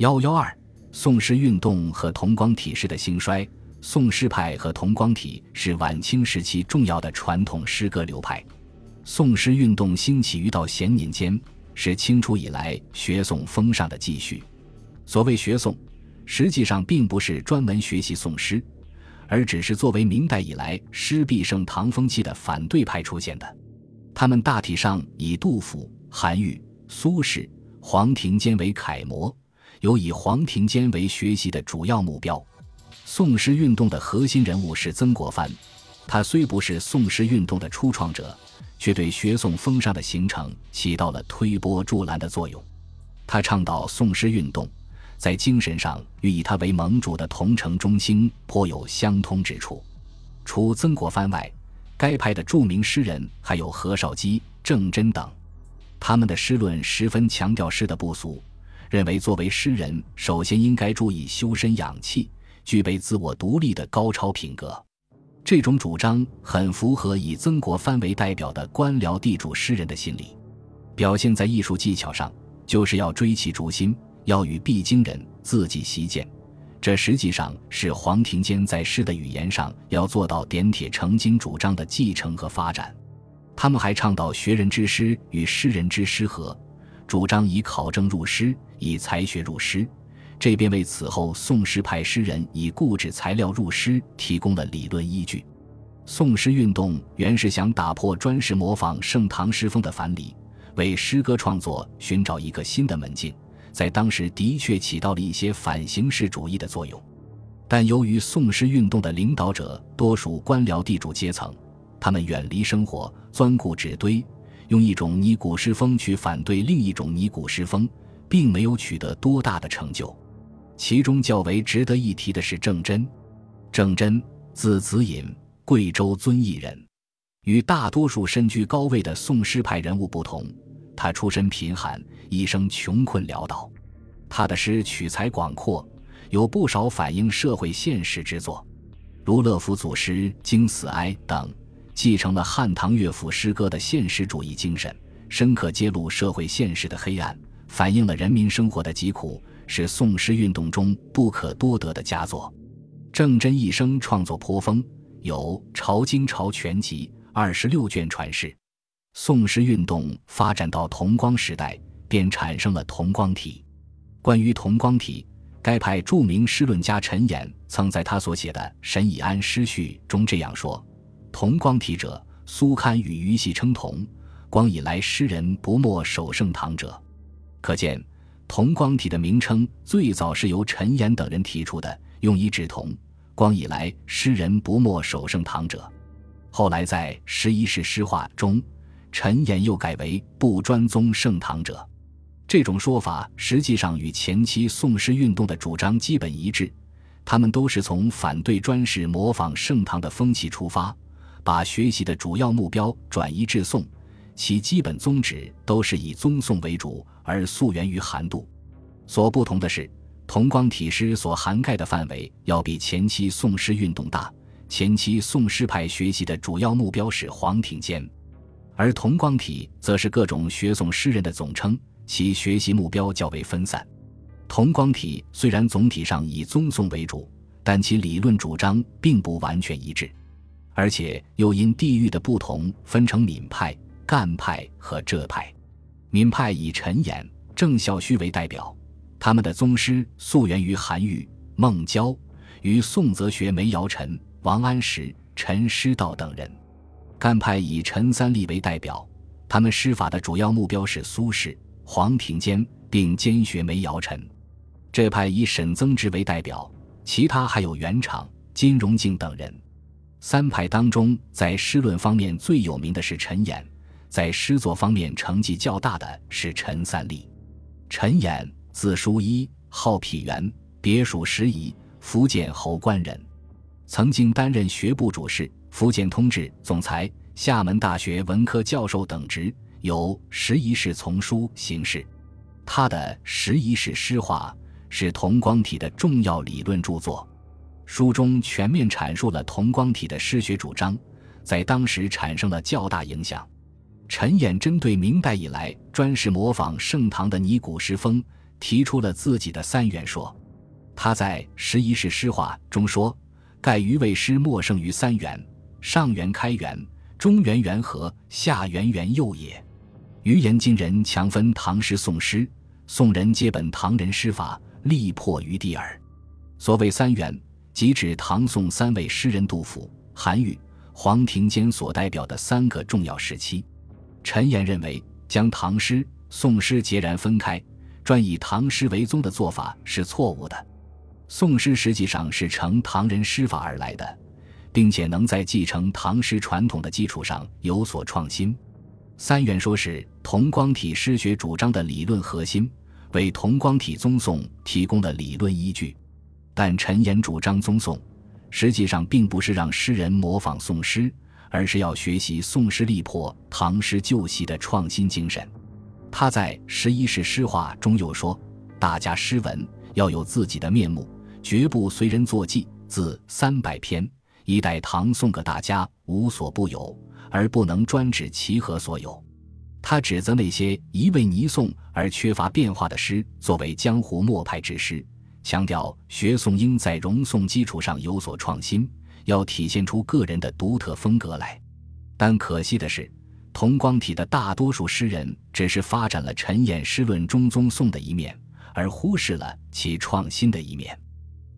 幺幺二，宋诗运动和同光体诗的兴衰。宋诗派和同光体是晚清时期重要的传统诗歌流派。宋诗运动兴起于到咸年间，是清初以来学宋风尚的继续。所谓学宋，实际上并不是专门学习宋诗，而只是作为明代以来诗必盛唐风气的反对派出现的。他们大体上以杜甫、韩愈、苏轼、黄庭坚为楷模，有以黄庭坚为学习的主要目标。宋诗运动的核心人物是曾国藩，他虽不是宋诗运动的初创者，却对学宋风尚的形成起到了推波助澜的作用。他倡导宋诗运动，在精神上与以他为盟主的桐城中兴颇有相通之处。除曾国藩外，该派的著名诗人还有何绍基、郑真等，他们的诗论十分强调诗的不俗，认为作为诗人，首先应该注意修身养气。具备自我独立的高超品格，这种主张很符合以曾国藩为代表的官僚地主诗人的心理。表现在艺术技巧上，就是要追其逐心，要与必惊人，自己习见。这实际上是黄庭坚在诗的语言上要做到点铁成金主张的继承和发展。他们还倡导学人之诗与诗人之诗合，主张以考证入诗，以才学入诗。这便为此后宋诗派诗人以固执材料入诗提供了理论依据。宋诗运动原是想打破专事模仿盛唐诗风的樊篱，为诗歌创作寻找一个新的门径，在当时的确起到了一些反形式主义的作用。但由于宋诗运动的领导者多属官僚地主阶层，他们远离生活，钻故纸堆，用一种拟古诗风去反对另一种拟古诗风，并没有取得多大的成就。其中较为值得一提的是郑真。郑真，字子隐，贵州遵义人。与大多数身居高位的宋诗派人物不同，他出身贫寒，一生穷困潦倒。他的诗取材广阔，有不少反映社会现实之作，如《乐府祖诗》《惊死哀》等，继承了汉唐乐府诗歌的现实主义精神，深刻揭露社会现实的黑暗，反映了人民生活的疾苦。是宋诗运动中不可多得的佳作。郑真一生创作颇丰，有《朝京朝全集》二十六卷传世。宋诗运动发展到同光时代，便产生了同光体。关于同光体，该派著名诗论家陈寅曾在他所写的《沈以安诗序》中这样说：“同光体者，苏堪与余系称同。光以来诗人不莫守盛唐者。”可见。同光体的名称最早是由陈寅等人提出的，用以指同光以来诗人不墨守盛唐者。后来在《十一世诗话》中，陈寅又改为不专宗盛唐者。这种说法实际上与前期宋诗运动的主张基本一致，他们都是从反对专事模仿盛唐的风气出发，把学习的主要目标转移至宋。其基本宗旨都是以宗宋为主，而溯源于韩杜。所不同的是，同光体诗所涵盖的范围要比前期宋诗运动大。前期宋诗派学习的主要目标是黄庭坚，而同光体则是各种学宋诗人的总称，其学习目标较为分散。同光体虽然总体上以宗宋为主，但其理论主张并不完全一致，而且又因地域的不同分成闽派。赣派和浙派，闽派以陈寅、郑孝胥为代表，他们的宗师溯源于韩愈、孟郊，与宋则学梅尧臣、王安石、陈师道等人。赣派以陈三立为代表，他们师法的主要目标是苏轼、黄庭坚，并兼学梅尧臣。这派以沈曾之为代表，其他还有元昶、金荣敬等人。三派当中，在诗论方面最有名的是陈寅。在诗作方面成绩较大的是陈三立。陈演，字叔一，号辟元，别属时宜，福建侯官人，曾经担任学部主事、福建通志总裁、厦门大学文科教授等职，有《十一世丛书》形式。他的《十一世诗话》是同光体的重要理论著作，书中全面阐述了同光体的诗学主张，在当时产生了较大影响。陈寅针对明代以来专事模仿盛唐的拟古诗风，提出了自己的三元说。他在《十一世诗话》中说：“盖余谓诗莫胜于三元，上元开元，中元元和，下元元佑也。”余言今人强分唐诗宋诗，宋人皆本唐人诗法，力破于地耳。所谓三元，即指唐宋三位诗人杜甫、韩愈、黄庭坚所代表的三个重要时期。陈岩认为，将唐诗、宋诗截然分开，专以唐诗为宗的做法是错误的。宋诗实际上是承唐人诗法而来的，并且能在继承唐诗传统的基础上有所创新。三元说是同光体诗学主张的理论核心，为同光体宗颂提供了理论依据。但陈岩主张宗颂，实际上并不是让诗人模仿宋诗，而是要学习宋诗力破唐诗旧习的创新精神。他在《十一世诗话》中又说：“大家诗文要有自己的面目，绝不随人作记。自三百篇，一代唐宋个大家无所不有。”而不能专指其何所有，他指责那些一味泥宋而缺乏变化的诗作为江湖末派之诗，强调学宋应在融宋基础上有所创新，要体现出个人的独特风格来。但可惜的是，同光体的大多数诗人只是发展了陈寅诗论中宗宋的一面，而忽视了其创新的一面。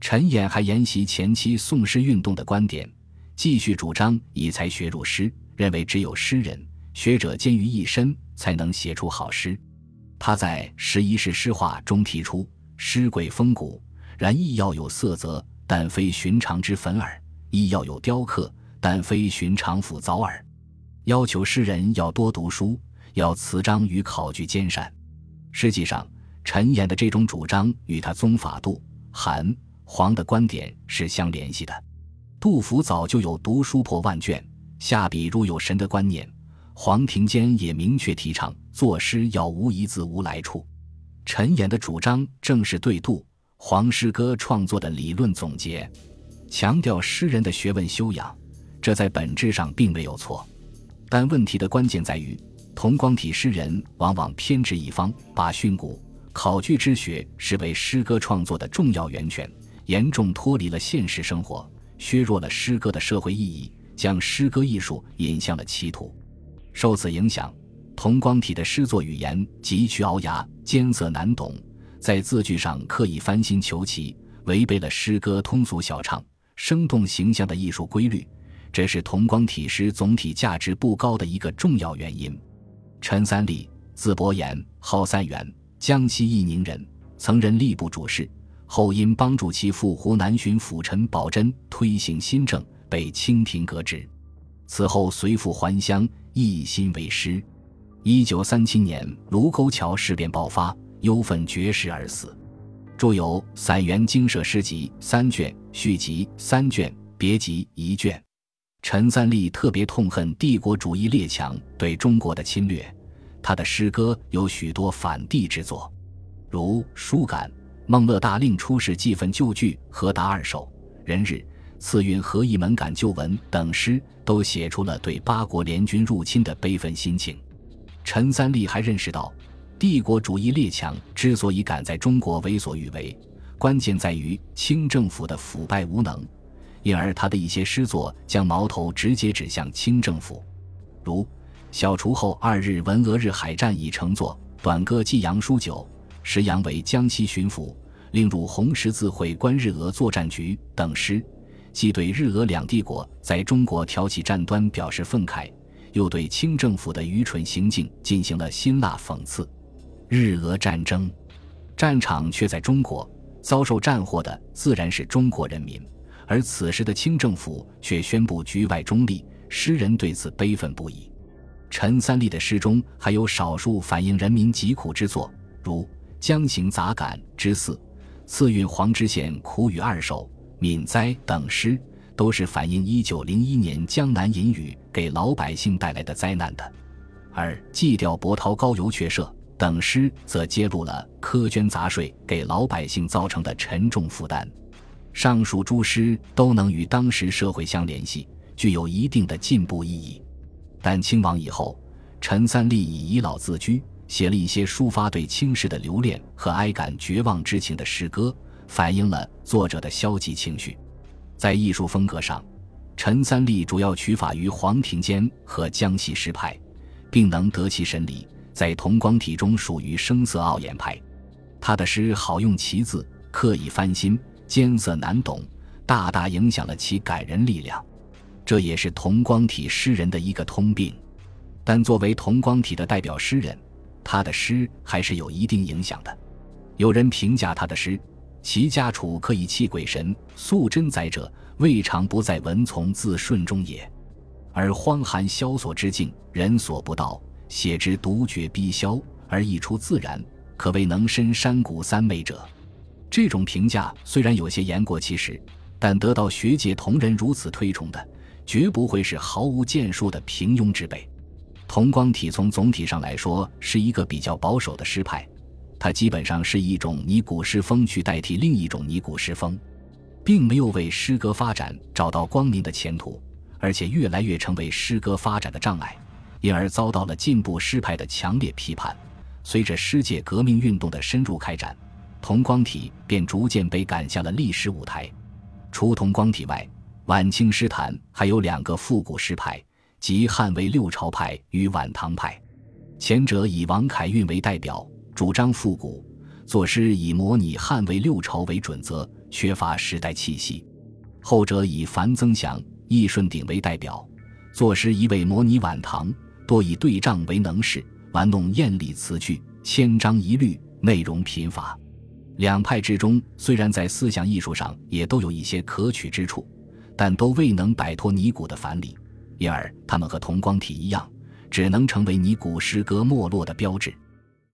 陈寅还沿袭前期宋诗运动的观点，继续主张以才学入诗。认为只有诗人、学者兼于一身，才能写出好诗。他在《十一世诗话》中提出：“诗贵风骨，然亦要有色泽，但非寻常之粉耳；亦要有雕刻，但非寻常斧凿耳。”要求诗人要多读书，要词章与考据兼善。实际上，陈寅的这种主张与他宗法杜、韩、黄的观点是相联系的。杜甫早就有读书破万卷。下笔如有神的观念，黄庭坚也明确提倡作诗要无一字无来处。陈寅的主张正是对杜黄诗歌创作的理论总结，强调诗人的学问修养，这在本质上并没有错。但问题的关键在于，同光体诗人往往偏执一方，把训诂考据之学视为诗歌创作的重要源泉，严重脱离了现实生活，削弱了诗歌的社会意义。将诗歌艺术引向了歧途，受此影响，同光体的诗作语言急趋聱牙、艰涩难懂，在字句上刻意翻新求奇，违背了诗歌通俗小畅、生动形象的艺术规律，这是同光体诗总体价值不高的一个重要原因。陈三立，字伯言，号三元，江西义宁人，曾任吏部主事，后因帮助其父湖南巡抚陈宝箴推行新政。被清廷革职，此后随父还乡，一心为师。一九三七年卢沟桥事变爆发，忧愤绝食而死。著有《散元精舍诗集》三卷，续集三卷，别集一卷。陈三立特别痛恨帝国主义列强对中国的侵略，他的诗歌有许多反帝之作，如《书感》《孟乐大令出使祭坟旧句》和《答二首》《人日》。次运和一门感旧文等诗都写出了对八国联军入侵的悲愤心情。陈三立还认识到，帝国主义列强之所以敢在中国为所欲为，关键在于清政府的腐败无能。因而，他的一些诗作将矛头直接指向清政府，如《小除后二日闻俄日海战已成作》《短歌寄杨书九》，石杨为江西巡抚，令入红十字会观日俄作战局等诗。既对日俄两帝国在中国挑起战端表示愤慨，又对清政府的愚蠢行径进行了辛辣讽刺。日俄战争，战场却在中国，遭受战祸的自然是中国人民，而此时的清政府却宣布局外中立，诗人对此悲愤不已。陈三立的诗中还有少数反映人民疾苦之作，如《江行杂感》之四，次韵黄知县苦雨二首。闽灾等诗都是反映一九零一年江南淫雨给老百姓带来的灾难的，而祭吊波涛高邮却社等诗则揭露了苛捐杂税给老百姓造成的沉重负担。上述诸诗都能与当时社会相联系，具有一定的进步意义。但清亡以后，陈三立以遗老自居，写了一些抒发对清世的留恋和哀感绝望之情的诗歌，反映了作者的消极情绪。在艺术风格上，陈三立主要取法于黄庭坚和江西诗派，并能得其神理。在同光体中属于声色傲眼派。他的诗好用奇字，刻意翻新，艰涩难懂，大大影响了其感人力量。这也是同光体诗人的一个通病。但作为同光体的代表诗人，他的诗还是有一定影响的。有人评价他的诗：“其家处可以泣鬼神，素贞宰者，未尝不在文从字顺中也。而荒寒萧索之境，人所不到，写之独绝逼萧，而溢出自然，可谓能深山谷三昧者。”这种评价虽然有些言过其实，但得到学界同仁如此推崇的，绝不会是毫无建树的平庸之辈。同光体从总体上来说是一个比较保守的诗派，它基本上是一种拟古诗风去代替另一种拟古诗风，并没有为诗歌发展找到光明的前途，而且越来越成为诗歌发展的障碍，因而遭到了进步诗派的强烈批判。随着诗界革命运动的深入开展，同光体便逐渐被赶下了历史舞台。除同光体外，晚清诗坛还有两个复古诗派。即汉魏六朝派与晚唐派，前者以王凯运为代表，主张复古，作诗以模拟汉魏六朝为准则，缺乏时代气息；后者以樊增祥、易顺鼎为代表，作诗一味模拟晚唐，多以对仗为能事，玩弄艳丽词句，千章一律，内容贫乏。两派之中，虽然在思想艺术上也都有一些可取之处，但都未能摆脱尼古的樊篱。因而，他们和同光体一样，只能成为尼古诗歌没落的标志。